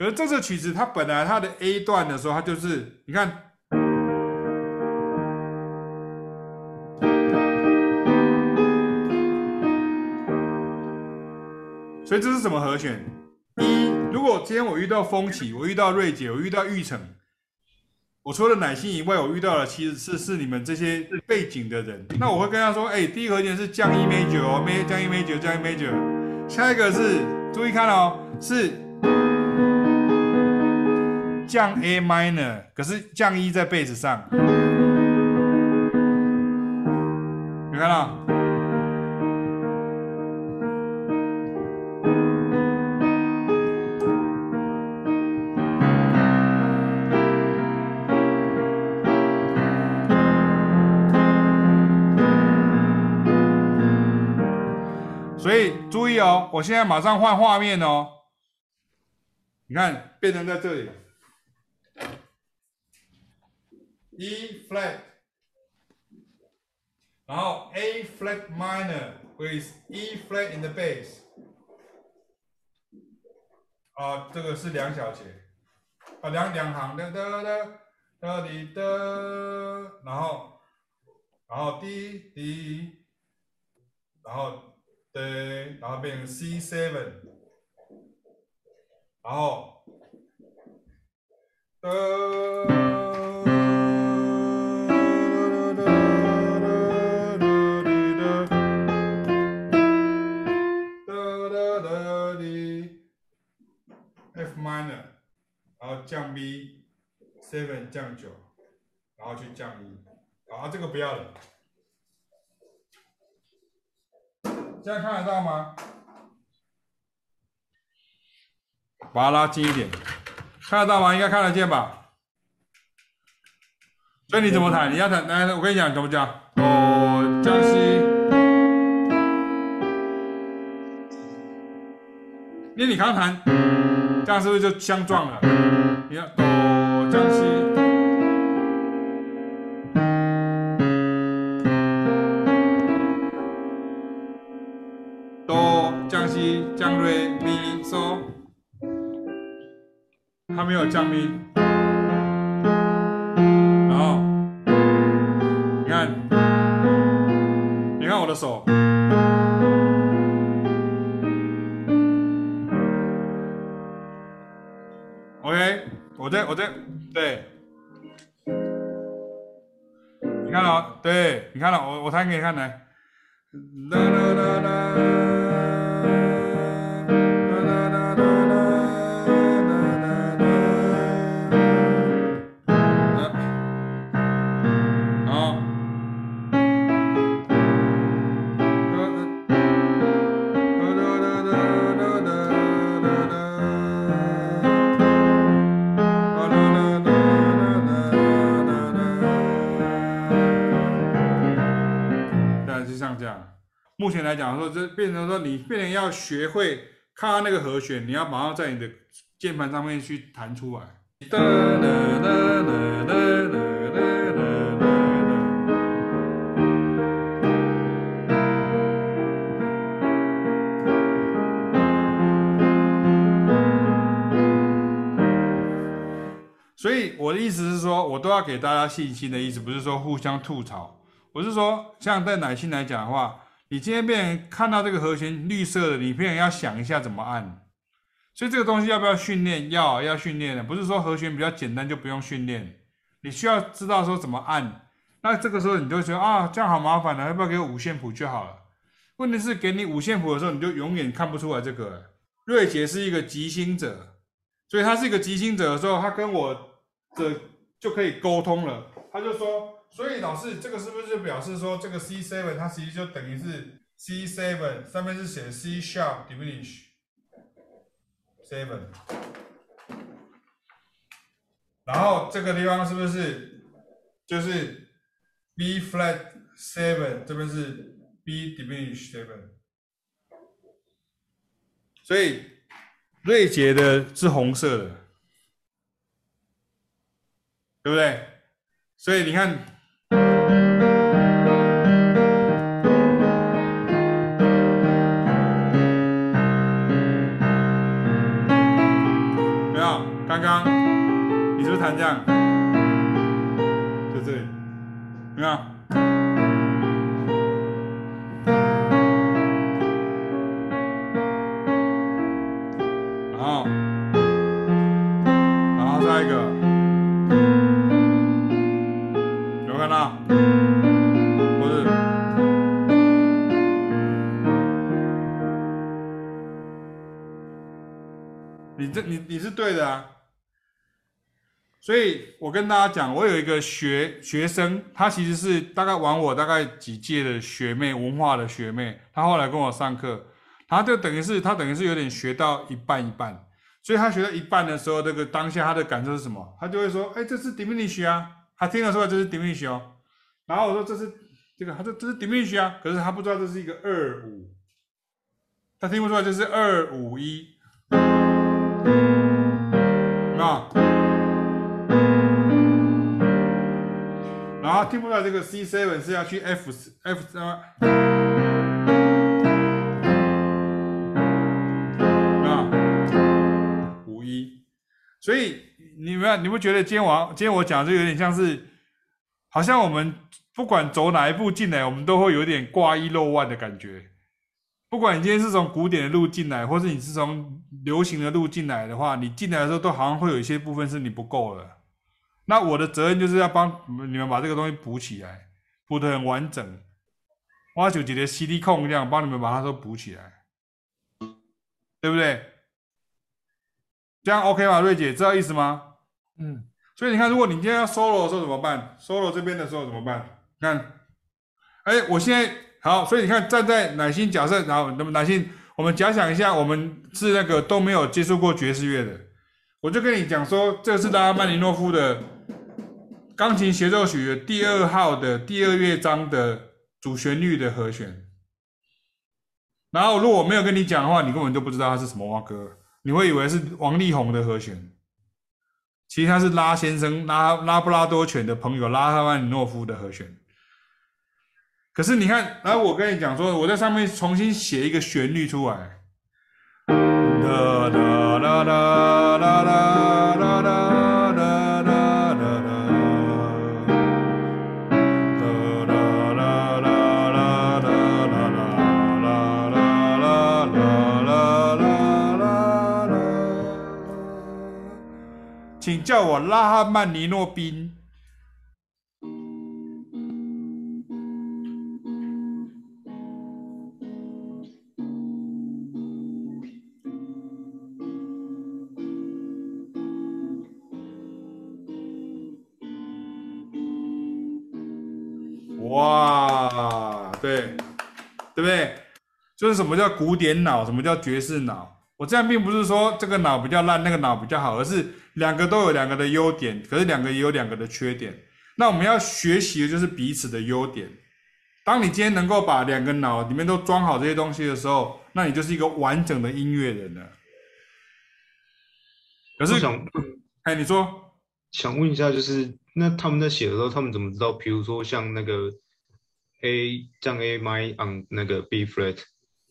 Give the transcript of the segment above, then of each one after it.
而这首曲子它本来它的 A 段的时候，它就是你看，所以这是什么和弦？一，如果今天我遇到风起，我遇到瑞姐，我遇到玉成，我除了乃心以外，我遇到的其实是是你们这些背景的人，那我会跟他说，哎，第一和弦是降 E major 哦，降 E major，降 E major，下一个是注意看哦，是。降 A minor，可是降一在贝斯上，你看到？所以注意哦，我现在马上换画面哦，你看变成在这里。E flat，然后 A flat minor with E flat in the bass，啊，这个是两小节，啊两两行的哒哒哒滴哒，然后然后 D D，然后对，然后变成 C seven，然后哒。然后降 B seven 降九，然后去降一，好，这个不要了。现在看得到吗？把它拉近一点，看得到吗？应该看得见吧？所以你怎么弹？你要弹，来，我跟你讲怎么讲。哦降西，因为你刚弹，这样是不是就相撞了？你看，哆降西，哆降西降瑞咪嗦，还没有降咪。OK，我在我在对，你看了，对，你看了，我我弹给你看来，啦啦啦啦。目前来讲说，这变成说你变成要学会看到那个和弦，你要马上在你的键盘上面去弹出来。所以我的意思是说，我都要给大家信心的意思，不是说互相吐槽。我是说，像在乃馨来讲的话。你今天变成看到这个和弦绿色的，你变成要想一下怎么按，所以这个东西要不要训练？要，要训练的，不是说和弦比较简单就不用训练，你需要知道说怎么按。那这个时候你就觉得啊，这样好麻烦的，要不要给我五线谱就好了？问题是给你五线谱的时候，你就永远看不出来这个。瑞杰是一个即兴者，所以他是一个即兴者的时候，他跟我的就可以沟通了，他就说。所以老师，这个是不是就表示说，这个 C seven 它其实就等于是 C seven 上面是写 C sharp diminish seven，然后这个地方是不是就是 B flat seven 这边是 B diminish seven，所以瑞杰的是红色的，对不对？所以你看。在这里，有没有？然后，然后再一个，有没有看到？不是，你这你你是对的啊。所以我跟大家讲，我有一个学学生，他其实是大概玩我大概几届的学妹，文化的学妹。他后来跟我上课，他就等于是他等于是有点学到一半一半。所以他学到一半的时候，这个当下他的感受是什么？他就会说：“哎，这是 diminish 啊。”他听得出来这是 diminish 哦。然后我说：“这是这个。”他说：“这是 diminish 啊。”可是他不知道这是一个二五，他听不出来这是二五一。啊。后听不到这个 C seven 是要去 F F 什么？啊，五一。所以你们你不觉得今天我今天我讲这有点像是，好像我们不管走哪一步进来，我们都会有点挂一漏万的感觉。不管你今天是从古典的路进来，或是你是从流行的路进来的话，你进来的时候都好像会有一些部分是你不够的。那我的责任就是要帮你们把这个东西补起来，补得很完整。我就觉得 CD 控这样帮你们把它都补起来，对不对？这样 OK 吗？瑞姐，知道意思吗？嗯。所以你看，如果你今天要 solo 的时候怎么办？solo 这边的时候怎么办？看，哎，我现在好，所以你看，站在乃馨假设，然后那么乃馨，我们假想一下，我们是那个都没有接触过爵士乐的，我就跟你讲说，这个是拉赫曼尼诺夫的。钢琴协奏曲的第二号的第二乐章的主旋律的和弦，然后如果我没有跟你讲的话，你根本就不知道它是什么蛙歌，你会以为是王力宏的和弦，其实它是拉先生拉拉布拉多犬的朋友拉赫曼诺夫的和弦。可是你看，然后我跟你讲说，我在上面重新写一个旋律出来，叫我拉哈曼尼诺宾。哇，对，对不对？就是什么叫古典脑，什么叫爵士脑？我这样并不是说这个脑比较烂，那个脑比较好，而是。两个都有两个的优点，可是两个也有两个的缺点。那我们要学习的就是彼此的优点。当你今天能够把两个脑里面都装好这些东西的时候，那你就是一个完整的音乐人了。可是，想，哎，你说，想问一下，就是那他们在写的时候，他们怎么知道？比如说像那个 A 降 A m on 那个 B flat，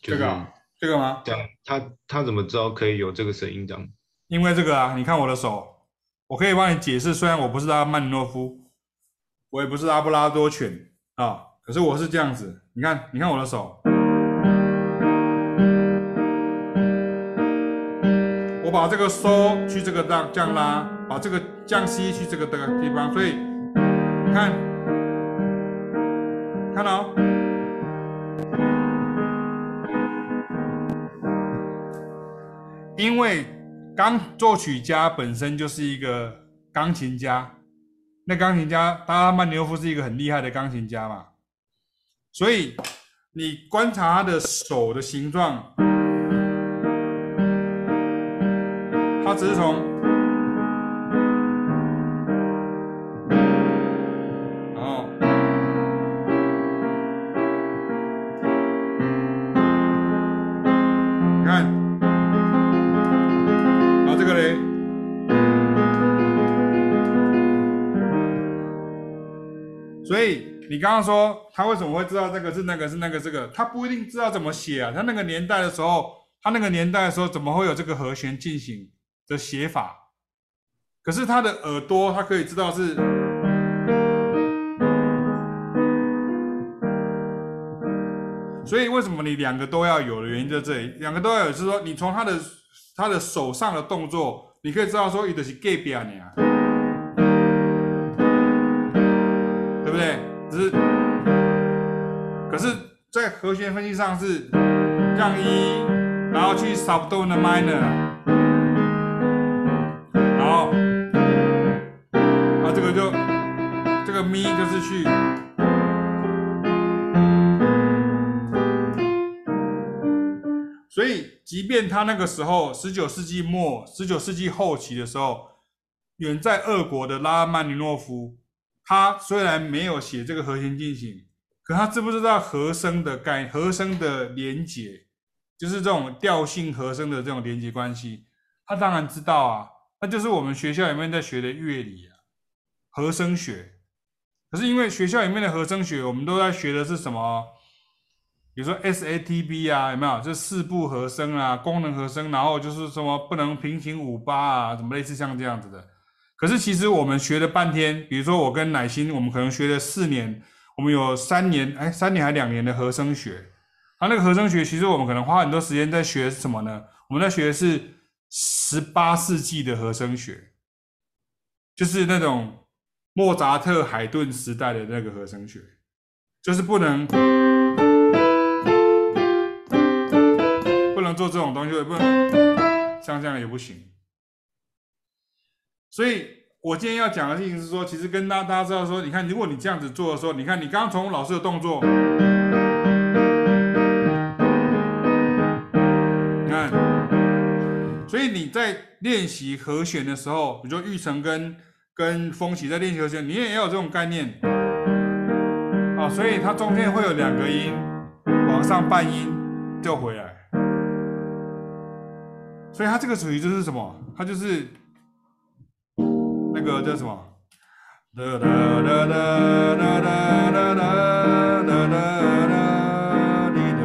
这个这个吗？这样，他他怎么知道可以有这个声音这样？因为这个啊，你看我的手，我可以帮你解释。虽然我不是拉曼尼诺夫，我也不是拉布拉多犬啊，可是我是这样子。你看，你看我的手，我把这个收去这个这样拉，把这个降 C 去这个这个地方，所以看，看到、因为。钢作曲家本身就是一个钢琴家，那钢琴家拉曼纽夫是一个很厉害的钢琴家嘛，所以你观察他的手的形状，他只是从。所以你刚刚说他为什么会知道这个是那个是那个这个？他不一定知道怎么写啊。他那个年代的时候，他那个年代的时候怎么会有这个和弦进行的写法？可是他的耳朵，他可以知道是，所以为什么你两个都要有的原因在这里，两个都要有，是说你从他的他的手上的动作，你可以知道说，伊就是隔壁啊，和弦分析上是降一，然后去 subdominant minor，然后，啊，这个就这个咪就是去，所以，即便他那个时候，十九世纪末、十九世纪后期的时候，远在俄国的拉曼尼诺夫。他虽然没有写这个和弦进行，可他知不知道和声的概和声的连结，就是这种调性和声的这种连结关系？他当然知道啊，那就是我们学校里面在学的乐理啊，和声学。可是因为学校里面的和声学，我们都在学的是什么？比如说 SATB 啊，有没有？就四部和声啊，功能和声，然后就是什么不能平行五八啊，什么类似像这样子的。可是其实我们学了半天，比如说我跟乃馨，我们可能学了四年，我们有三年，哎，三年还两年的和声学。啊，那个和声学，其实我们可能花很多时间在学什么呢？我们在学的是十八世纪的和声学，就是那种莫扎特、海顿时代的那个和声学，就是不能不能做这种东西，不能像这样也不行。所以，我今天要讲的事情是说，其实跟大大家知道说，你看，如果你这样子做的时候，你看你刚刚从老师的动作，你看，所以你在练习和弦的时候，比如说玉成跟跟风起在练习和弦，你也要有这种概念啊。所以它中间会有两个音往上半音就回来，所以它这个属于就是什么？它就是。那个叫什么？哒哒哒哒哒哒哒哒哒哒哒哒哒滴哒，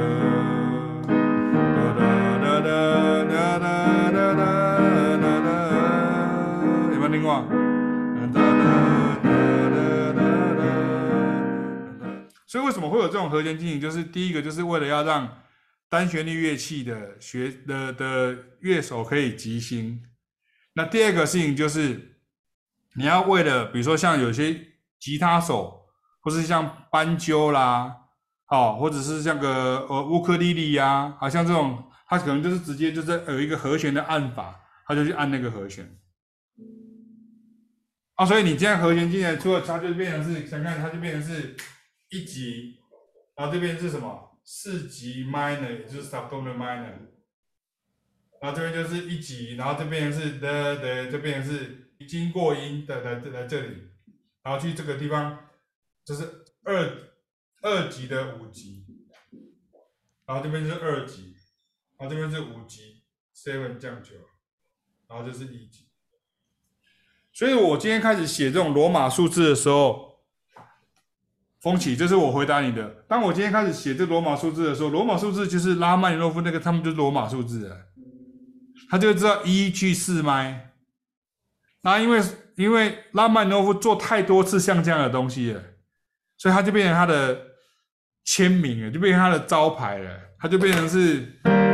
哒哒哒哒哒哒哒哒哒哒，有没有听过？哒哒哒哒哒哒。所以为什么会有这种和弦进行？就是第一个，就是为了要让单旋律乐器的学的的乐手可以即兴。那第二个事情就是。你要为了，比如说像有些吉他手，或是像斑鸠啦，哦，或者是像个呃乌克丽丽呀，好像这种，他可能就是直接就是有一个和弦的按法，他就去按那个和弦。啊，所以你这样和弦进来，除了它就变成是，想看它就变成是一级，然后这边是什么？四级 minor，也就是 subdominant minor，然后这边就是一级，然后这边是的的，这边是。经过音的来来这里，然后去这个地方，就是二二级的五级，然后这边是二级，然后这边是五级，seven 降九，然后这是一级。所以我今天开始写这种罗马数字的时候，风起，这是我回答你的。当我今天开始写这罗马数字的时候，罗马数字就是拉曼尼诺夫那个，他们就是罗马数字啊，他就知道一去四麦。那因为因为拉曼诺夫做太多次像这样的东西了，所以他就变成他的签名了，就变成他的招牌了，他就变成是。